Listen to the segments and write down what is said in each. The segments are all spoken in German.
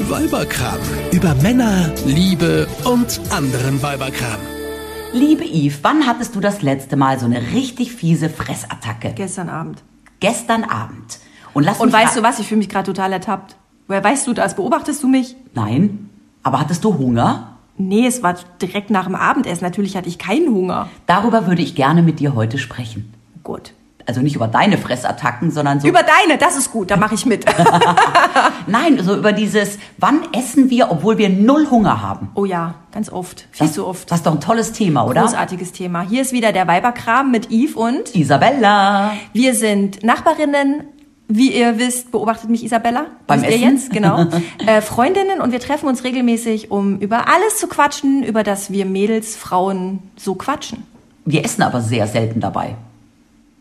Weiberkram. Über Männer, Liebe und anderen Weiberkram. Liebe Yves, wann hattest du das letzte Mal so eine richtig fiese Fressattacke? Gestern Abend. Gestern Abend. Und lass Und weißt du was? Ich fühle mich gerade total ertappt. Woher weißt du das? Beobachtest du mich? Nein. Aber hattest du Hunger? Nee, es war direkt nach dem Abendessen. Natürlich hatte ich keinen Hunger. Darüber würde ich gerne mit dir heute sprechen. Gut. Also nicht über deine Fressattacken, sondern so. Über deine, das ist gut, da mache ich mit. Nein, so über dieses, wann essen wir, obwohl wir null Hunger haben. oh ja, ganz oft. Viel Das, zu oft. Das ist doch ein tolles Thema, oder? Großartiges Thema. Hier ist wieder der Weiberkram mit Yves und Isabella. wir sind Nachbarinnen. Wie ihr wisst, beobachtet mich Isabella. Beim Wisst ihr Essen? jetzt, genau. äh, Freundinnen und wir treffen uns regelmäßig, um über alles zu quatschen, über das wir Mädels, Frauen so quatschen. Wir essen aber sehr selten dabei.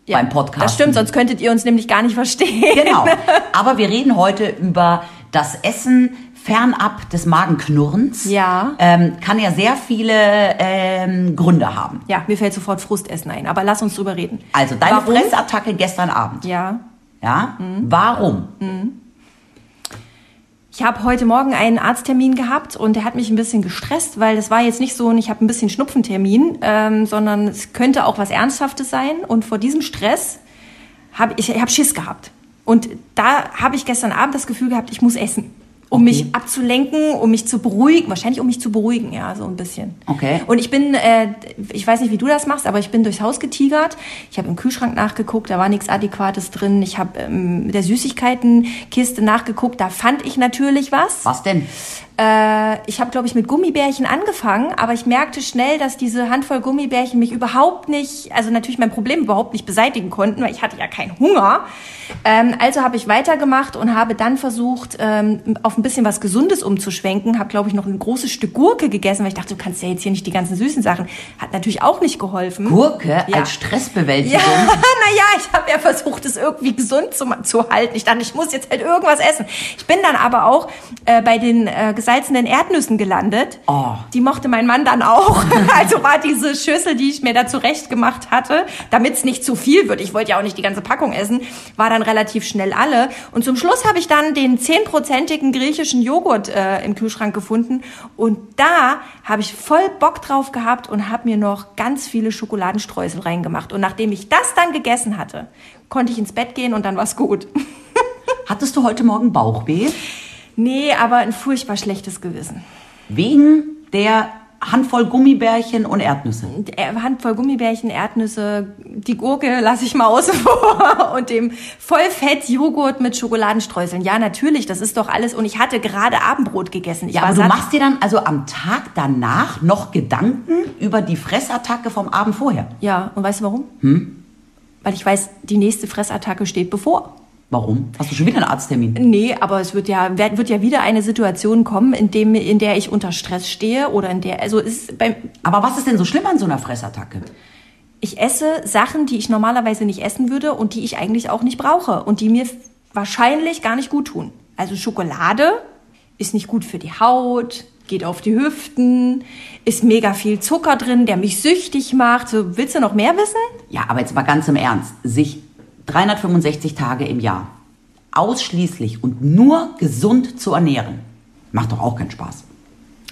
Ja, Beim Podcast. Das stimmt, sonst könntet ihr uns nämlich gar nicht verstehen. Genau. Aber wir reden heute über das Essen fernab des Magenknurrens. Ja. Ähm, kann ja sehr viele ähm, Gründe haben. Ja, mir fällt sofort Frustessen ein, aber lass uns drüber reden. Also deine Warum? Fressattacke gestern Abend. Ja. Ja? Warum? Ich habe heute Morgen einen Arzttermin gehabt und der hat mich ein bisschen gestresst, weil das war jetzt nicht so, ich habe ein bisschen Schnupfentermin, ähm, sondern es könnte auch was Ernsthaftes sein. Und vor diesem Stress habe ich, ich hab Schiss gehabt. Und da habe ich gestern Abend das Gefühl gehabt, ich muss essen. Um Okay. mich abzulenken, um mich zu beruhigen, wahrscheinlich um mich zu beruhigen, ja, so ein bisschen. Okay. Und ich bin, äh, ich weiß nicht, wie du das machst, aber ich bin durchs Haus getigert. Ich habe im Kühlschrank nachgeguckt, da war nichts Adäquates drin. Ich habe ähm, mit der Süßigkeitenkiste nachgeguckt, da fand ich natürlich was. Was denn? Äh, ich habe, glaube ich, mit Gummibärchen angefangen, aber ich merkte schnell, dass diese Handvoll Gummibärchen mich überhaupt nicht, also natürlich mein Problem überhaupt nicht beseitigen konnten, weil ich hatte ja keinen Hunger. Ähm, also habe ich weitergemacht und habe dann versucht, ähm, auf ein bisschen was Gesundes umzuschwenken. Habe, glaube ich, noch ein großes Stück Gurke gegessen, weil ich dachte, du kannst ja jetzt hier nicht die ganzen süßen Sachen. Hat natürlich auch nicht geholfen. Gurke Ja. als Stressbewältigung. Ja, naja, ich habe ja versucht, es irgendwie gesund zu, zu halten. Ich dachte, ich muss jetzt halt irgendwas essen. Ich bin dann aber auch äh, bei den äh, gesalzenen Erdnüssen gelandet. Oh. Die mochte mein Mann dann auch. also war diese Schüssel, die ich mir da zurecht gemacht hatte, damit es nicht zu viel wird. Ich wollte ja auch nicht die ganze Packung essen, war dann relativ schnell alle. Und zum Schluss habe ich dann den zehnprozentigen griechischen Joghurt äh, im Kühlschrank gefunden. Und da habe ich voll Bock drauf gehabt und habe mir noch ganz viele Schokoladenstreusel reingemacht. Und nachdem ich das dann gegessen hatte, konnte ich ins Bett gehen und dann war's gut. Hattest du heute Morgen Bauchweh? Nee, aber ein furchtbar schlechtes Gewissen. Wegen der Handvoll Gummibärchen und Erdnüsse. Äh, Handvoll Gummibärchen, Erdnüsse, die Gurke lasse ich mal außen vor und dem Vollfett-Joghurt mit Schokoladenstreuseln. Ja, natürlich, das ist doch alles. Und ich hatte gerade Abendbrot gegessen. Ich Ja, aber du machst dir dann also am Tag danach noch Gedanken über die Fressattacke vom Abend vorher. Ja, und weißt du warum? Hm? Weil ich weiß, die nächste Fressattacke steht bevor. Warum? Hast du schon wieder einen Arzttermin? Nee, aber es wird ja, wird ja wieder eine Situation kommen, in, dem, in der ich unter Stress stehe oder in der, also ist beim, Aber was ist denn so schlimm an so einer Fressattacke? ich esse Sachen, die ich normalerweise nicht essen würde und die ich eigentlich auch nicht brauche und die mir wahrscheinlich gar nicht gut tun. Also Schokolade ist nicht gut für die Haut, geht auf die Hüften, ist mega viel Zucker drin, der mich süchtig macht. So, willst du noch mehr wissen? Ja, aber jetzt mal ganz im Ernst. Sich 365 Tage im Jahr ausschließlich und nur gesund zu ernähren, macht doch auch keinen Spaß.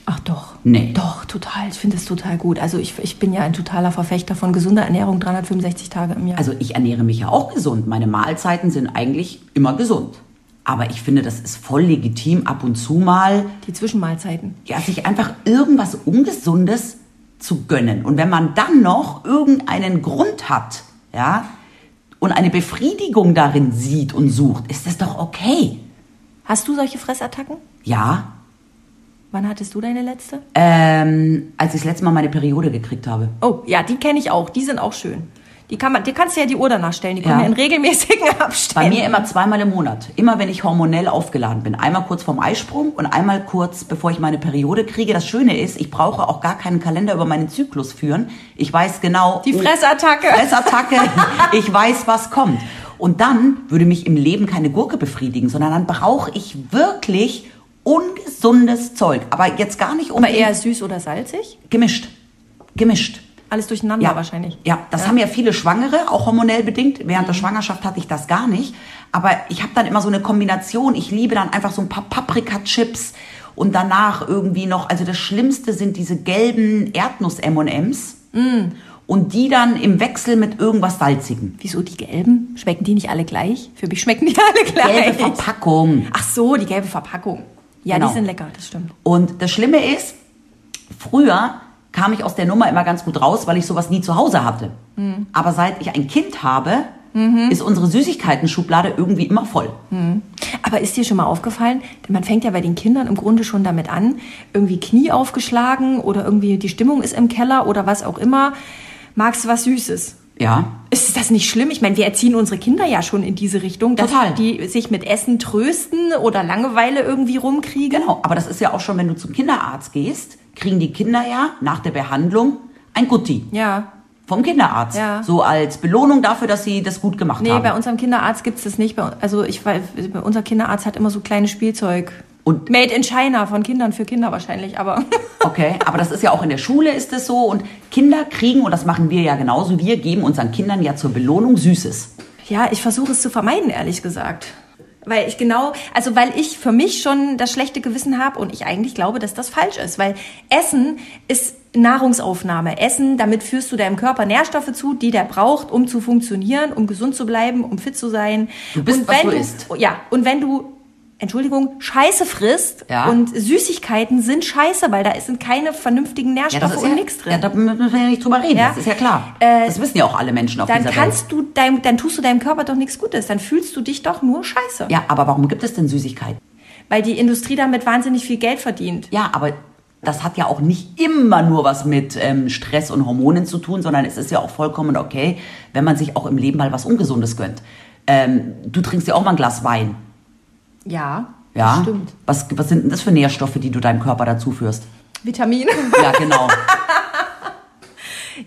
Ach doch. Nee. Doch, total. Ich finde es total gut. Also ich, ich bin ja ein totaler Verfechter von gesunder Ernährung 365 Tage im Jahr. Also ich ernähre mich ja auch gesund. Meine Mahlzeiten sind eigentlich immer gesund. Aber ich finde, das ist voll legitim, ab und zu mal die Zwischenmahlzeiten. ja, sich einfach irgendwas Ungesundes zu gönnen. Und wenn man dann noch irgendeinen Grund hat, ja, und eine Befriedigung darin sieht und sucht, ist das doch okay. Hast du solche Fressattacken? Ja, Wann hattest du deine letzte? ähm, als ich das letzte Mal meine Periode gekriegt habe. Oh, ja, die kenne ich auch. Die sind auch schön. Die kann man, die kannst du ja die Uhr danach stellen. Die kommen Ja. in regelmäßigen Bei Abständen. mir immer zweimal im Monat. Immer wenn ich hormonell aufgeladen bin. Einmal kurz vorm Eisprung und einmal kurz bevor ich meine Periode kriege. Das Schöne ist, ich brauche auch gar keinen Kalender über meinen Zyklus führen. Ich weiß genau. Die oh, Fressattacke. Fressattacke. ich weiß, was kommt. Und dann würde mich im Leben keine Gurke befriedigen, sondern dann brauche ich wirklich ungesundes Zeug. Aber jetzt gar nicht um Aber eher süß oder salzig? gemischt. Gemischt. Alles durcheinander Ja, wahrscheinlich. Ja, das haben ja viele Schwangere, auch hormonell bedingt. Während der Schwangerschaft hatte ich das gar nicht. Aber ich habe dann immer so eine Kombination. Ich liebe dann einfach so ein paar Paprika-Chips und danach irgendwie noch, also das Schlimmste sind diese gelben Erdnuss-M&Ms. Und die dann im Wechsel mit irgendwas Salzigem. Wieso die gelben? Schmecken die nicht alle gleich? Für mich schmecken die alle gleich. Gelbe Verpackung. Ach so, die gelbe Verpackung. Ja, Genau. die sind lecker, das stimmt. Und das Schlimme ist, früher kam ich aus der Nummer immer ganz gut raus, weil ich sowas nie zu Hause hatte. Aber seit ich ein Kind habe, ist unsere Süßigkeiten-Schublade irgendwie immer voll. Aber ist dir schon mal aufgefallen, man fängt ja bei den Kindern im Grunde schon damit an, irgendwie Knie aufgeschlagen oder irgendwie die Stimmung ist im Keller oder was auch immer. Magst du was Süßes? Ja. Ist das nicht schlimm? Ich meine, wir erziehen unsere Kinder ja schon in diese Richtung, dass Total. die sich mit Essen trösten oder Langeweile irgendwie rumkriegen. Genau, aber das ist ja auch schon, wenn du zum Kinderarzt gehst, kriegen die Kinder ja nach der Behandlung ein Gutti Ja. vom Kinderarzt. Ja. So als Belohnung dafür, dass sie das gut gemacht Nee, haben. bei unserem Kinderarzt gibt's das nicht. Also ich weiß, unser Kinderarzt hat immer so kleines Spielzeug. Und- Made in China von Kindern für Kinder wahrscheinlich, aber Okay, aber das ist ja auch in der Schule ist es so und Kinder kriegen, und das machen wir ja genauso, wir geben unseren Kindern ja zur Belohnung Süßes. ja, ich versuche es zu vermeiden, ehrlich gesagt. Weil ich genau, also weil ich für mich schon das schlechte Gewissen habe und ich eigentlich glaube, dass das falsch ist. Weil Essen ist Nahrungsaufnahme. Essen, damit führst du deinem Körper Nährstoffe zu, die der braucht, um zu funktionieren, um gesund zu bleiben, um fit zu sein. Du bist, und was wenn du isst. Ja, und wenn du, Entschuldigung, Scheiße frisst Ja. und Süßigkeiten sind Scheiße, weil da sind keine vernünftigen Nährstoffe und ja, nichts drin. Ja, da müssen wir ja nicht drüber reden, das ist ja klar. Äh, das wissen ja auch alle Menschen auf dann dieser Welt. kannst du dein, dann tust du deinem Körper doch nichts Gutes. Dann fühlst du dich doch nur Scheiße. Ja, aber warum gibt es denn Süßigkeiten? Weil die Industrie damit wahnsinnig viel Geld verdient. Ja, aber das hat ja auch nicht immer nur was mit ähm, Stress und Hormonen zu tun, sondern es ist ja auch vollkommen okay, wenn man sich auch im Leben mal was Ungesundes gönnt. Ähm, du trinkst ja auch mal ein Glas Wein. Ja, Ja? das stimmt. Was, was sind denn das für Nährstoffe, die du deinem Körper dazu führst? Vitamine. Ja, genau.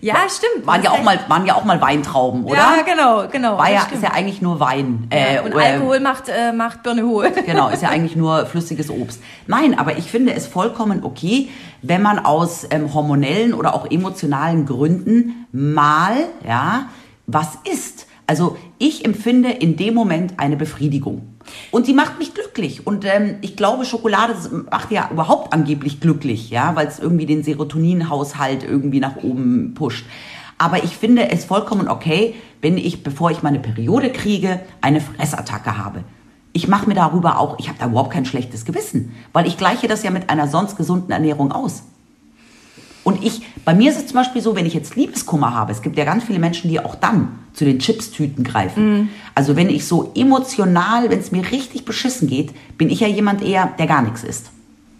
ja, stimmt. Waren ja auch mal, waren ja auch mal Weintrauben, oder? Ja, genau, genau. War ja, stimmt. ist ja eigentlich nur Wein. Äh, Ja, und äh, Alkohol macht, äh, macht Birne hohl. Genau, ist ja eigentlich nur flüssiges Obst. Nein, aber ich finde es vollkommen okay, wenn man aus ähm, hormonellen oder auch emotionalen Gründen mal, ja, was isst. Also ich empfinde in dem Moment eine Befriedigung. Und die macht mich glücklich. Und ähm, ich glaube, Schokolade macht ja überhaupt angeblich glücklich, ja, weil es irgendwie den Serotoninhaushalt irgendwie nach oben pusht. Aber ich finde es vollkommen okay, wenn ich, bevor ich meine Periode kriege, eine Fressattacke habe. Ich mache mir darüber auch, ich habe da überhaupt kein schlechtes Gewissen, weil ich gleiche das ja mit einer sonst gesunden Ernährung aus. Und ich, bei mir ist es zum Beispiel so, wenn ich jetzt Liebeskummer habe, es gibt ja ganz viele Menschen, die auch dann zu den Chipstüten greifen. Also wenn ich so emotional, wenn es mir richtig beschissen geht, bin ich ja jemand eher, der gar nichts isst.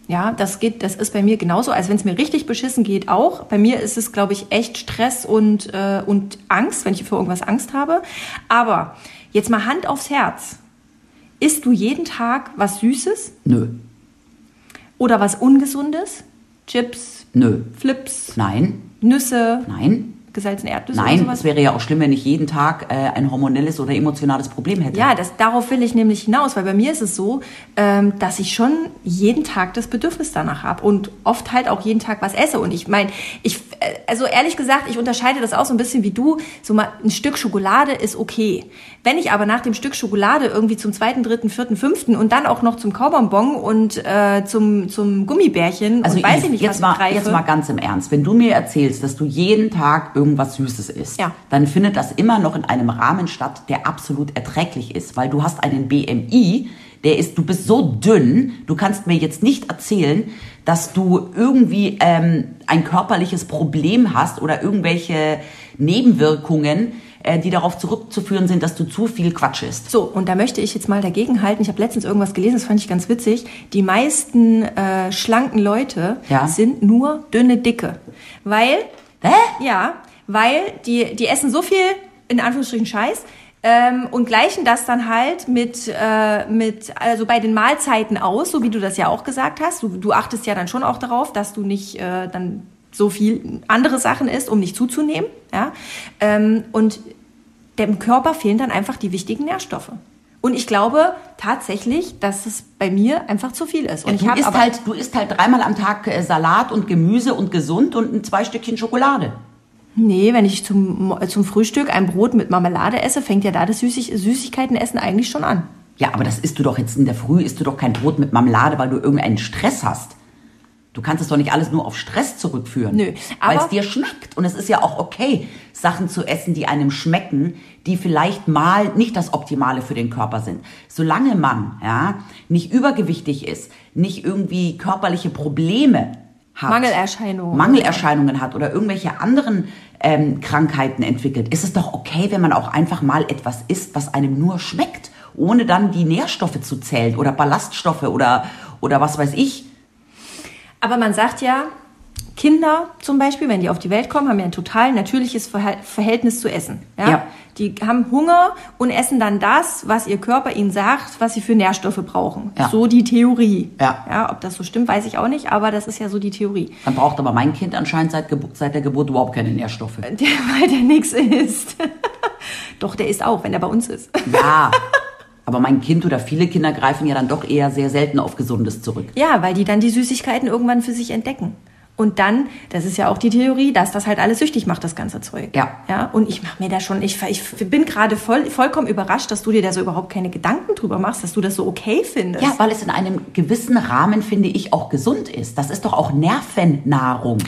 Ja, das geht, das ist bei mir genauso, als wenn es mir richtig beschissen geht auch. Bei mir ist es, glaube ich, echt Stress und, äh, und Angst, wenn ich für irgendwas Angst habe. Aber jetzt mal Hand aufs Herz. Isst du jeden Tag was Süßes Nö, oder was Ungesundes? Chips, nö, Flips, nein, Nüsse, nein, gesalzene Erdnüsse nein. Es wäre ja auch schlimm, wenn ich jeden Tag äh, ein hormonelles oder emotionales Problem hätte. Ja, das, darauf will ich nämlich hinaus, weil bei mir ist es so, ähm, dass ich schon jeden Tag das Bedürfnis danach habe und oft halt auch jeden Tag was esse. Und ich meine, ich, also ehrlich gesagt, ich unterscheide das auch so ein bisschen wie du. So mal ein Stück Schokolade ist okay. Wenn ich aber nach dem Stück Schokolade irgendwie zum zweiten, dritten, vierten, fünften und dann auch noch zum Kaubonbon und äh, zum, zum Gummibärchen Also und weiß ich nicht, jetzt was mal, greife. jetzt mal ganz im Ernst. Wenn du mir erzählst, dass du jeden Tag irgendwas Süßes isst, Ja. dann findet das immer noch in einem Rahmen statt, der absolut erträglich ist, weil du hast einen BMI, der ist, du bist so dünn, du kannst mir jetzt nicht erzählen, dass du irgendwie ähm, ein körperliches Problem hast oder irgendwelche Nebenwirkungen, äh, die darauf zurückzuführen sind, dass du zu viel Quatsch isst. So, und da möchte ich jetzt mal dagegen halten. Ich habe letztens irgendwas gelesen, das fand ich ganz witzig. Die meisten äh, schlanken Leute Ja. sind nur dünne Dicke. Weil, Hä? ja, weil die, die essen so viel, in Anführungsstrichen Scheiß, ähm, und gleichen das dann halt mit, äh, mit, also bei den Mahlzeiten aus, so wie du das ja auch gesagt hast. Du, du achtest ja dann schon auch darauf, dass du nicht äh, dann so viel andere Sachen isst, um nicht zuzunehmen. Ja? Ähm, und dem Körper fehlen dann einfach die wichtigen Nährstoffe. Und ich glaube tatsächlich, dass es bei mir einfach zu viel ist. Und ich du, isst halt, du isst halt dreimal am Tag äh, Salat und Gemüse und gesund und ein zwei Stückchen Schokolade. Nee, wenn ich zum, Mo- zum Frühstück ein Brot mit Marmelade esse, fängt ja da das Süßig Süßigkeitenessen eigentlich schon an. Ja, aber das isst du doch jetzt in der Früh, isst du doch kein Brot mit Marmelade, weil du irgendeinen Stress hast. Du kannst es doch nicht alles nur auf Stress zurückführen. Nö, Weil es aber- dir schmeckt. Und es ist ja auch okay, Sachen zu essen, die einem schmecken, die vielleicht mal nicht das Optimale für den Körper sind. Solange man ja, nicht übergewichtig ist, nicht irgendwie körperliche Probleme hat. Mangelerscheinungen. Mangelerscheinungen hat oder irgendwelche anderen ähm, Krankheiten entwickelt, ist es doch okay, wenn man auch einfach mal etwas isst, was einem nur schmeckt, ohne dann die Nährstoffe zu zählen oder Ballaststoffe oder, oder was weiß ich. Aber man sagt ja, Kinder zum Beispiel, wenn die auf die Welt kommen, haben ja ein total natürliches Verhältnis zu Essen. Ja? Ja. Die haben Hunger und essen dann das, was ihr Körper ihnen sagt, was sie für Nährstoffe brauchen. Ja. So die Theorie. Ja. ja. Ob das so stimmt, weiß ich auch nicht, aber das ist ja so die Theorie. Dann braucht aber mein Kind anscheinend seit, Gebu- seit der Geburt überhaupt keine Nährstoffe. Der, weil der nichts isst. Doch, der isst auch, wenn er bei uns ist. Ja, aber mein Kind oder viele Kinder greifen ja dann doch eher sehr selten auf Gesundes zurück. Ja, weil die dann die Süßigkeiten irgendwann für sich entdecken. Und dann, das ist ja auch die Theorie, dass das halt alles süchtig macht, das ganze Zeug. Ja. Ja, und ich mache mir da schon, ich, ich bin gerade voll, vollkommen überrascht, dass du dir da so überhaupt keine Gedanken drüber machst, dass du das so okay findest. Ja, weil es in einem gewissen Rahmen, finde ich, auch gesund ist. Das ist doch auch Nervennahrung.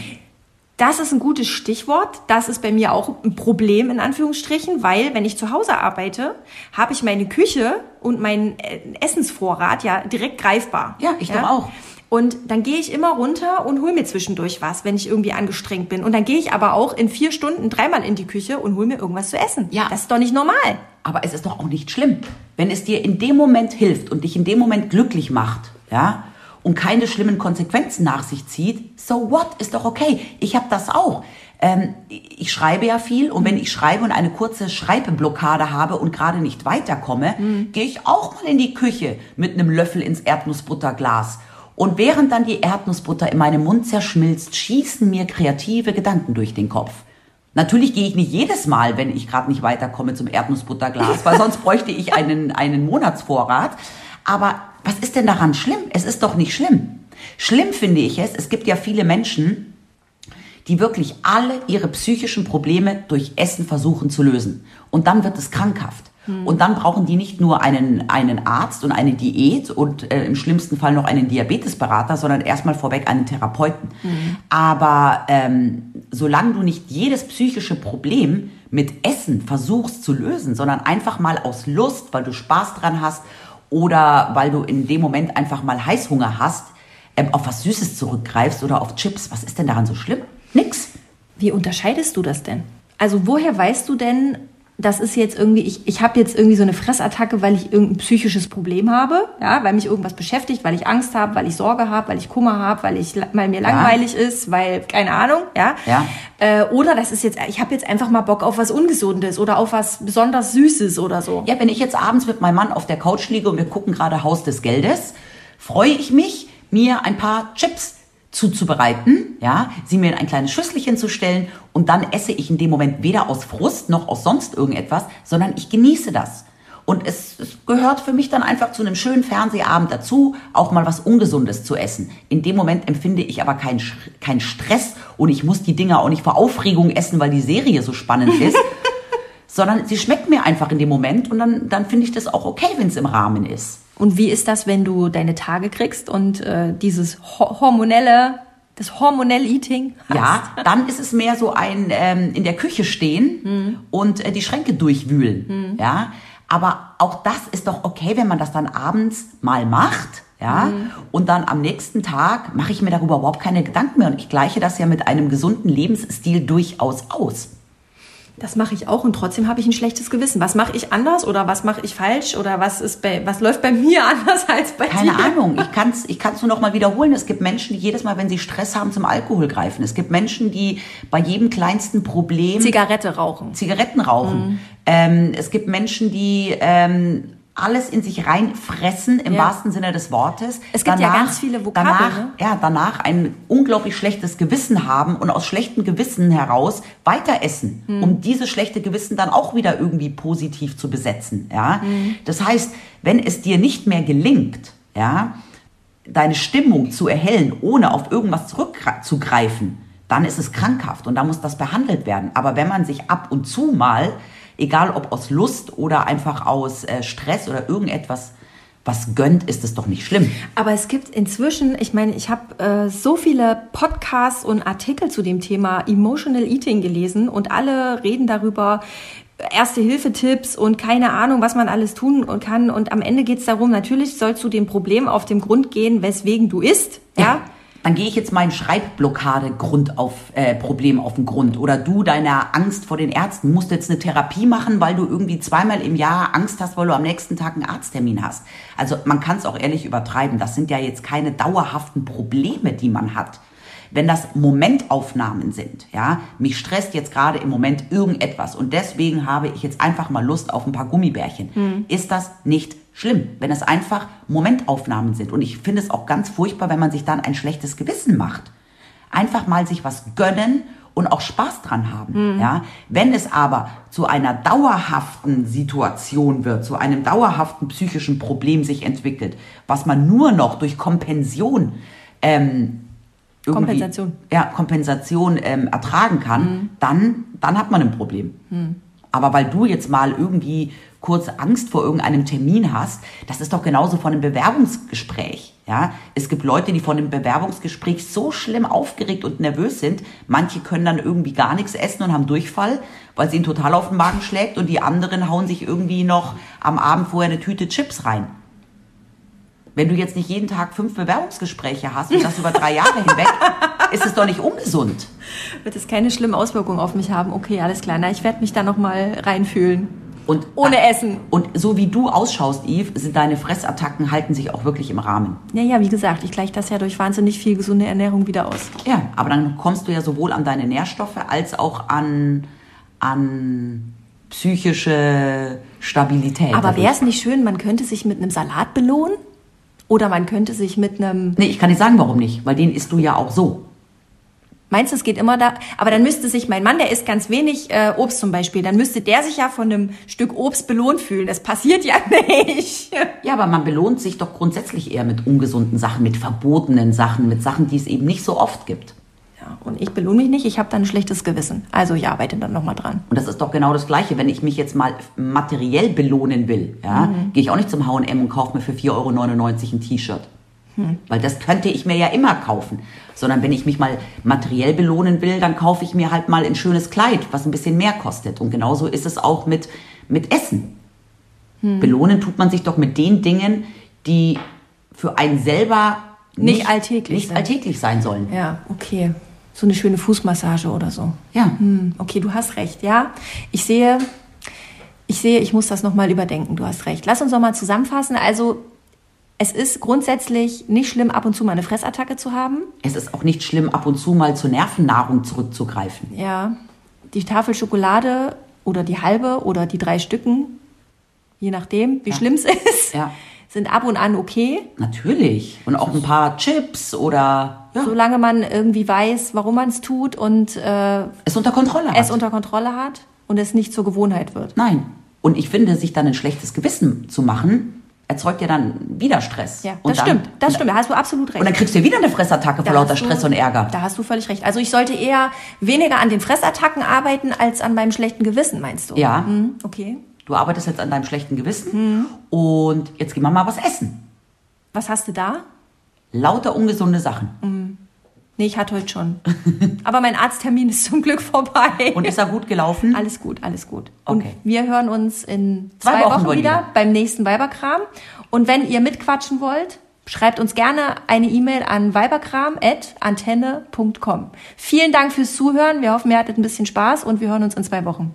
Das ist ein gutes Stichwort. Das ist bei mir auch ein Problem in Anführungsstrichen, weil wenn ich zu Hause arbeite, habe ich meine Küche und meinen äh, Essensvorrat ja direkt greifbar. Ja, ich doch auch. Und dann gehe ich immer runter und hole mir zwischendurch was, wenn ich irgendwie angestrengt bin. Und dann gehe ich aber auch in vier Stunden dreimal in die Küche und hole mir irgendwas zu essen. Ja. Das ist doch nicht normal. Aber es ist doch auch nicht schlimm, wenn es dir in dem Moment hilft und dich in dem Moment glücklich macht, ja, und keine schlimmen Konsequenzen nach sich zieht. So what? Ist doch okay. Ich habe das auch. Ähm, ich schreibe ja viel und wenn ich schreibe und eine kurze Schreibblockade habe und gerade nicht weiterkomme, gehe ich auch mal in die Küche mit einem Löffel ins Erdnussbutterglas. Und während dann die Erdnussbutter in meinem Mund zerschmilzt, schießen mir kreative Gedanken durch den Kopf. Natürlich gehe ich nicht jedes Mal, wenn ich gerade nicht weiterkomme zum Erdnussbutterglas, weil sonst bräuchte ich einen, einen Monatsvorrat. Aber was ist denn daran schlimm? Es ist doch nicht schlimm. Schlimm finde ich es, es gibt ja viele Menschen, die wirklich alle ihre psychischen Probleme durch Essen versuchen zu lösen. Und dann wird es krankhaft. Und dann brauchen die nicht nur einen, einen Arzt und eine Diät und äh, im schlimmsten Fall noch einen Diabetesberater, sondern erstmal vorweg einen Therapeuten. Aber ähm, solange du nicht jedes psychische Problem mit Essen versuchst zu lösen, sondern einfach mal aus Lust, weil du Spaß dran hast oder weil du in dem Moment einfach mal Heißhunger hast, ähm, auf was Süßes zurückgreifst oder auf Chips, was ist denn daran so schlimm? Nix. Wie unterscheidest du das denn? Also woher weißt du denn, das ist jetzt irgendwie, ich, ich habe jetzt irgendwie so eine Fressattacke, weil ich irgendein psychisches Problem habe, ja, weil mich irgendwas beschäftigt, weil ich Angst habe, weil ich Sorge habe, weil ich Kummer habe, weil ich, weil mir langweilig ist, weil keine Ahnung, ja. Ja. Äh, oder das ist jetzt, ich habe jetzt einfach mal Bock auf was Ungesundes oder auf was besonders Süßes oder so. Ja, wenn ich jetzt abends mit meinem Mann auf der Couch liege und wir gucken gerade Haus des Geldes, freue ich mich, mir ein paar Chips zuzubereiten, ja, sie mir in ein kleines Schüsselchen zu stellen und dann esse ich in dem Moment weder aus Frust noch aus sonst irgendetwas, sondern ich genieße das. Und es, es gehört für mich dann einfach zu einem schönen Fernsehabend dazu, auch mal was Ungesundes zu essen. In dem Moment empfinde ich aber keinen keinen Stress und ich muss die Dinger auch nicht vor Aufregung essen, weil die Serie so spannend ist, sondern sie schmeckt mir einfach in dem Moment und dann, dann finde ich das auch okay, wenn es im Rahmen ist. Und wie ist das, wenn du deine Tage kriegst und äh, dieses ho hormonelle, das hormonelle Eating hast? Ja, dann ist es mehr so ein ähm, in der Küche stehen und äh, die Schränke durchwühlen. Ja, aber auch das ist doch okay, wenn man das dann abends mal macht. Ja, und dann am nächsten Tag mache ich mir darüber überhaupt keine Gedanken mehr und ich gleiche das ja mit einem gesunden Lebensstil durchaus aus. Das mache ich auch und trotzdem habe ich ein schlechtes Gewissen. Was mache ich anders oder was mache ich falsch oder was ist bei, was läuft bei mir anders als bei Keine dir? Ahnung, ich kann es ich kann's nur noch mal wiederholen. Es gibt Menschen, die jedes Mal, wenn sie Stress haben, zum Alkohol greifen. Es gibt Menschen, die bei jedem kleinsten Problem Zigarette rauchen. Zigaretten rauchen. Mhm. Ähm, es gibt Menschen, die ähm, alles in sich reinfressen, im Ja. wahrsten Sinne des Wortes. Es gibt ja ganz viele Vokabeln, Danach, ne? ja, danach ein unglaublich schlechtes Gewissen haben und aus schlechtem Gewissen heraus weiter essen, Mhm. um dieses schlechte Gewissen dann auch wieder irgendwie positiv zu besetzen. Ja? Mhm. Das heißt, wenn es dir nicht mehr gelingt, ja, deine Stimmung zu erhellen, ohne auf irgendwas zurückzugreifen, dann ist es krankhaft und da muss das behandelt werden. Aber wenn man sich ab und zu mal, egal ob aus Lust oder einfach aus äh, Stress oder irgendetwas was gönnt, ist es doch nicht schlimm. Aber es gibt inzwischen, ich meine, ich habe äh, so viele Podcasts und Artikel zu dem Thema Emotional Eating gelesen und alle reden darüber, Erste-Hilfe-Tipps und keine Ahnung, was man alles tun kann. Und am Ende geht es darum, natürlich sollst du dem Problem auf den Grund gehen, weswegen du isst. ja? ja? Dann gehe ich jetzt meinen Schreibblockade-Grund auf äh, Problem auf den Grund. Oder du deiner Angst vor den Ärzten musst jetzt eine Therapie machen, weil du irgendwie zweimal im Jahr Angst hast, weil du am nächsten Tag einen Arzttermin hast. Also man kann es auch ehrlich übertreiben. Das sind ja jetzt keine dauerhaften Probleme, die man hat. Wenn das Momentaufnahmen sind, ja, mich stresst jetzt gerade im Moment irgendetwas und deswegen habe ich jetzt einfach mal Lust auf ein paar Gummibärchen, mhm. ist das nicht schlimm, wenn es einfach Momentaufnahmen sind. Und ich finde es auch ganz furchtbar, wenn man sich dann ein schlechtes Gewissen macht. Einfach mal sich was gönnen und auch Spaß dran haben. Mhm. Ja? Wenn es aber zu einer dauerhaften Situation wird, zu einem dauerhaften psychischen Problem sich entwickelt, was man nur noch durch Kompension ähm, Kompensation. Ja, Kompensation ähm, ertragen kann, mhm. dann, dann hat man ein Problem. Mhm. Aber weil du jetzt mal irgendwie kurz Angst vor irgendeinem Termin hast, das ist doch genauso von einem Bewerbungsgespräch. Ja, es gibt Leute, die von einem Bewerbungsgespräch so schlimm aufgeregt und nervös sind. Manche können dann irgendwie gar nichts essen und haben Durchfall, weil sie ihn total auf den Magen schlägt und die anderen hauen sich irgendwie noch am Abend vorher eine Tüte Chips rein. Wenn du jetzt nicht jeden Tag fünf Bewerbungsgespräche hast und das über drei Jahre hinweg, ist es doch nicht ungesund. Wird es keine schlimmen Auswirkungen auf mich haben? Okay, alles klar. Na, ich werde mich da noch mal reinfühlen. Und, Ohne äh, Essen. Und so wie du ausschaust, Yves, sind deine Fressattacken, halten sich auch wirklich im Rahmen. Ja, ja, wie gesagt, ich gleiche das ja durch wahnsinnig viel gesunde Ernährung wieder aus. Ja, aber dann kommst du ja sowohl an deine Nährstoffe als auch an, an psychische Stabilität. Aber wäre es nicht schön, man könnte sich mit einem Salat belohnen? Oder man könnte sich mit einem... Nee, ich kann nicht sagen, warum nicht, weil den isst du ja auch so. Meinst du, es geht immer da? Aber dann müsste sich mein Mann, der isst ganz wenig äh, Obst zum Beispiel, dann müsste der sich ja von einem Stück Obst belohnt fühlen. Das passiert ja nicht. Ja, aber man belohnt sich doch grundsätzlich eher mit ungesunden Sachen, mit verbotenen Sachen, mit Sachen, die es eben nicht so oft gibt. Ja, und ich belohne mich nicht, ich habe dann ein schlechtes Gewissen. Also ich arbeite dann nochmal dran. Und das ist doch genau das Gleiche, wenn ich mich jetzt mal materiell belohnen will. Ja, mhm. Gehe ich auch nicht zum H&M und kaufe mir für 4,99 Euro ein T-Shirt. Hm. Weil das könnte ich mir ja immer kaufen. Sondern wenn ich mich mal materiell belohnen will, dann kaufe ich mir halt mal ein schönes Kleid, was ein bisschen mehr kostet. Und genauso ist es auch mit, mit Essen. Hm. Belohnen tut man sich doch mit den Dingen, die für einen selber nicht, nicht alltäglich, nicht alltäglich sein sollen. Ja, okay. So eine schöne Fußmassage oder so. Ja. Hm, okay, du hast recht. Ja, ich sehe, ich sehe, ich muss das nochmal überdenken. Du hast recht. Lass uns nochmal zusammenfassen. Also es ist grundsätzlich nicht schlimm, ab und zu mal eine Fressattacke zu haben. Es ist auch nicht schlimm, ab und zu mal zur Nervennahrung zurückzugreifen. Ja, die Tafel Schokolade oder die halbe oder die drei Stücken, je nachdem, wie ja. schlimm es ist, ja. Sind ab und an okay. Natürlich. Und auch ein paar Chips oder... Ja. Solange man irgendwie weiß, warum man es tut und äh, es unter Kontrolle hat. Es unter Kontrolle hat und es nicht zur Gewohnheit wird. Nein. Und ich finde, sich dann ein schlechtes Gewissen zu machen, erzeugt ja dann wieder Stress. Ja, das dann, stimmt, das stimmt, da hast du absolut recht. Und dann kriegst du wieder eine Fressattacke vor lauter Stress und Ärger. Da hast du völlig recht. Also ich sollte eher weniger an den Fressattacken arbeiten, als an meinem schlechten Gewissen, meinst du? Ja. Mhm, okay. Du arbeitest jetzt an deinem schlechten Gewissen mhm. und jetzt gehen wir mal was essen. Was hast du da? Lauter ungesunde Sachen. Mhm. Nee, ich hatte heute schon. Aber mein Arzttermin ist zum Glück vorbei. Und ist er gut gelaufen? Alles gut, alles gut. Okay. Und wir hören uns in zwei, zwei Wochen, Wochen wieder, wieder beim nächsten Weiberkram. Und wenn ihr mitquatschen wollt, schreibt uns gerne eine E-Mail an weiberkram.antenne.com. Vielen Dank fürs Zuhören. Wir hoffen, ihr hattet ein bisschen Spaß und wir hören uns in zwei Wochen.